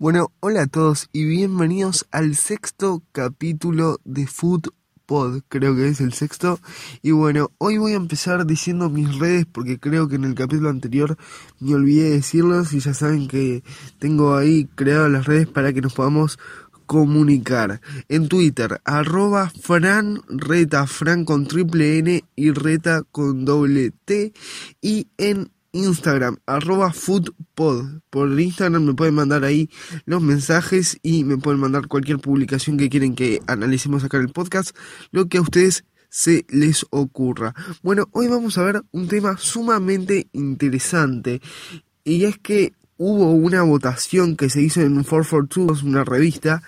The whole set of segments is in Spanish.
Bueno, hola a todos y bienvenidos al sexto capítulo de Food Pod, creo que es el sexto. Y bueno, hoy voy a empezar diciendo mis redes porque creo que en el capítulo anterior me olvidé de decirlos y ya saben que tengo ahí creadas las redes para que nos podamos comunicar. En Twitter, arroba Fran Reta, con triple N y Reta con doble T. Y en Instagram, arroba foodpod. Por Instagram me pueden mandar ahí los mensajes y me pueden mandar cualquier publicación que quieren que analicemos acá en el podcast, lo que a ustedes se les ocurra. Bueno, hoy vamos a ver un tema sumamente interesante y es que hubo una votación que se hizo en 442, una revista,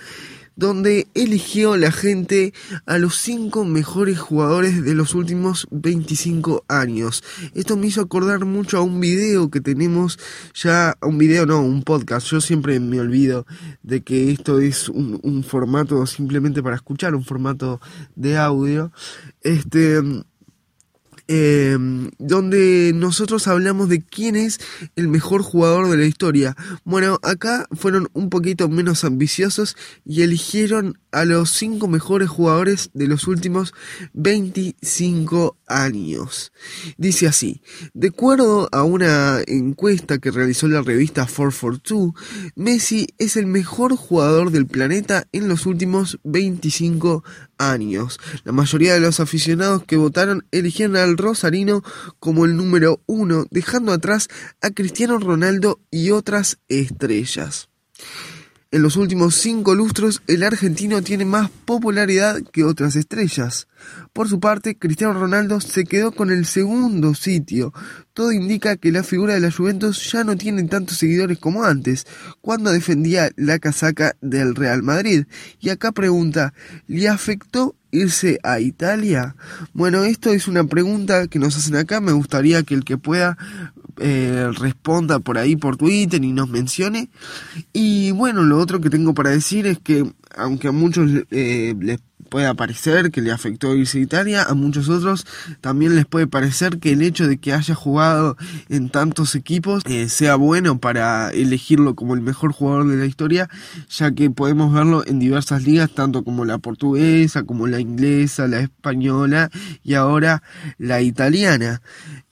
donde eligió la gente a los cinco mejores jugadores de los últimos 25 años. Esto me hizo acordar mucho a un video que tenemos ya, un video no, un podcast. Yo siempre me olvido de que esto es un, un formato simplemente para escuchar, un formato de audio. Este eh, donde nosotros hablamos de quién es el mejor jugador de la historia. Bueno, acá fueron un poquito menos ambiciosos y eligieron a los cinco mejores jugadores de los últimos 25 años. Dice así, de acuerdo a una encuesta que realizó la revista 442, Messi es el mejor jugador del planeta en los últimos 25 años. La mayoría de los aficionados que votaron eligieron al Rosarino como el número uno, dejando atrás a Cristiano Ronaldo y otras estrellas. En los últimos cinco lustros, el argentino tiene más popularidad que otras estrellas. Por su parte, Cristiano Ronaldo se quedó con el segundo sitio. Todo indica que la figura de la Juventus ya no tiene tantos seguidores como antes, cuando defendía la casaca del Real Madrid. Y acá pregunta, ¿le afectó irse a Italia? Bueno, esto es una pregunta que nos hacen acá. Me gustaría que el que pueda eh, responda por ahí por Twitter y nos mencione. Y bueno, lo otro que tengo para decir es que aunque a muchos eh, les puede parecer que le afectó irse a Italia, a muchos otros también les puede parecer que el hecho de que haya jugado en tantos equipos eh, sea bueno para elegirlo como el mejor jugador de la historia, ya que podemos verlo en diversas ligas, tanto como la portuguesa, como la inglesa, la española y ahora la italiana.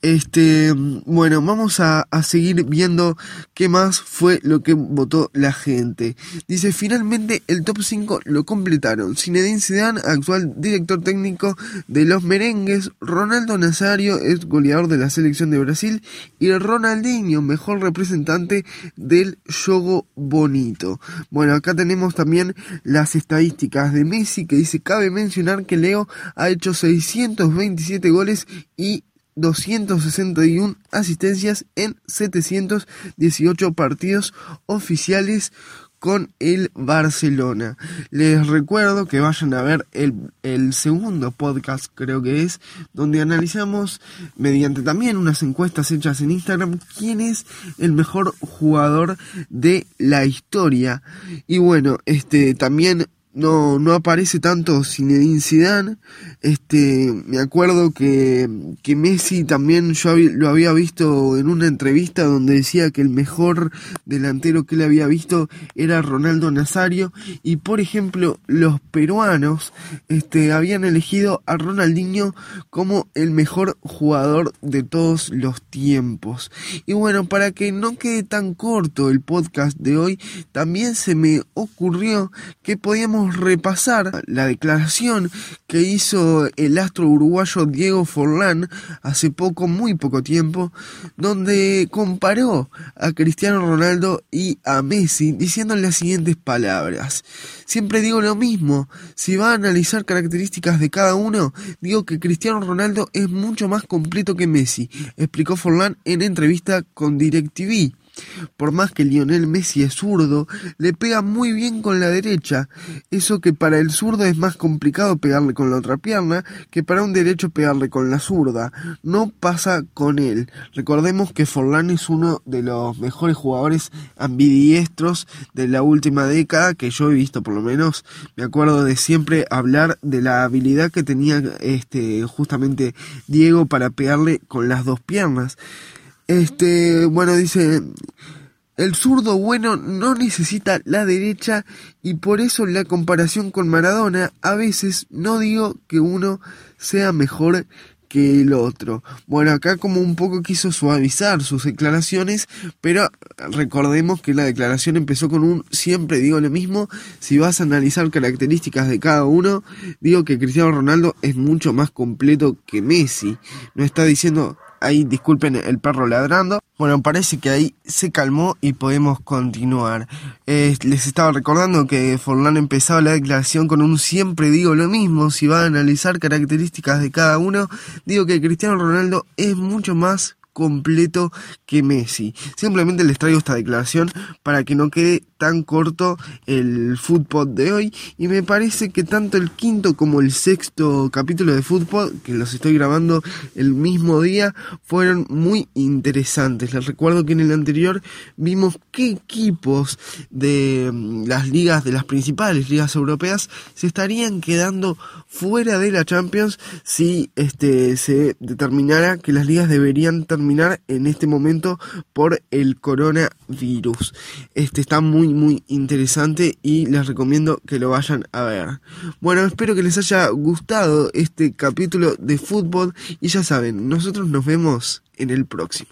Este, bueno, vamos a, a, seguir viendo qué más fue lo que votó la gente. Dice, finalmente el top 5 lo completaron. Zinedine Zidane, actual director técnico de los merengues. Ronaldo Nazario es goleador de la selección de Brasil. Y Ronaldinho, mejor representante del juego bonito. Bueno, acá tenemos también las estadísticas de Messi que dice, cabe mencionar que Leo ha hecho 627 goles y 261 asistencias en 718 partidos oficiales con el Barcelona. Les recuerdo que vayan a ver el, el, segundo podcast, creo que es, donde analizamos, mediante también unas encuestas hechas en Instagram, quién es el mejor jugador de la historia. Y bueno, este también no, no aparece tanto Zinedine Zidane. Este, me acuerdo que, que Messi también yo lo había visto en una entrevista donde decía que el mejor delantero que él había visto era Ronaldo Nazario y por ejemplo los peruanos este, habían elegido a Ronaldinho como el mejor jugador de todos los tiempos. Y bueno, para que no quede tan corto el podcast de hoy, también se me ocurrió que podíamos repasar la declaración que hizo el astro uruguayo Diego Forlán hace poco, muy poco tiempo, donde comparó a Cristiano Ronaldo y a Messi diciendo las siguientes palabras. Siempre digo lo mismo, si va a analizar características de cada uno, digo que Cristiano Ronaldo es mucho más completo que Messi, explicó Forlán en entrevista con DirecTV. Por más que Lionel Messi es zurdo, le pega muy bien con la derecha. Eso que para el zurdo es más complicado pegarle con la otra pierna que para un derecho pegarle con la zurda. No pasa con él. Recordemos que Forlán es uno de los mejores jugadores ambidiestros de la última década que yo he visto por lo menos. Me acuerdo de siempre hablar de la habilidad que tenía este justamente Diego para pegarle con las dos piernas. Este, bueno, dice, El zurdo bueno no necesita la derecha y por eso la comparación con Maradona a veces no digo que uno sea mejor que el otro. Bueno, acá como un poco quiso suavizar sus declaraciones, pero recordemos que la declaración empezó con un siempre digo lo mismo, si vas a analizar características de cada uno, digo que Cristiano Ronaldo es mucho más completo que Messi. No está diciendo ahí disculpen el perro ladrando. Bueno, parece que ahí se calmó y podemos continuar. Eh, les estaba recordando que Forlán empezaba la declaración con un siempre digo lo mismo. Si va a analizar características de cada uno, digo que Cristiano Ronaldo es mucho más completo que Messi. Simplemente les traigo esta declaración para que no quede tan corto el fútbol de hoy y me parece que tanto el quinto como el sexto capítulo de fútbol que los estoy grabando el mismo día fueron muy interesantes. Les recuerdo que en el anterior vimos qué equipos de mm, las ligas de las principales ligas europeas se estarían quedando fuera de la Champions si este se determinara que las ligas deberían terminar en este momento por el coronavirus. Este está muy interesante y les recomiendo que lo vayan a ver. Bueno, espero que les haya gustado este capítulo de fútbol y ya saben, nosotros nos vemos en el próximo.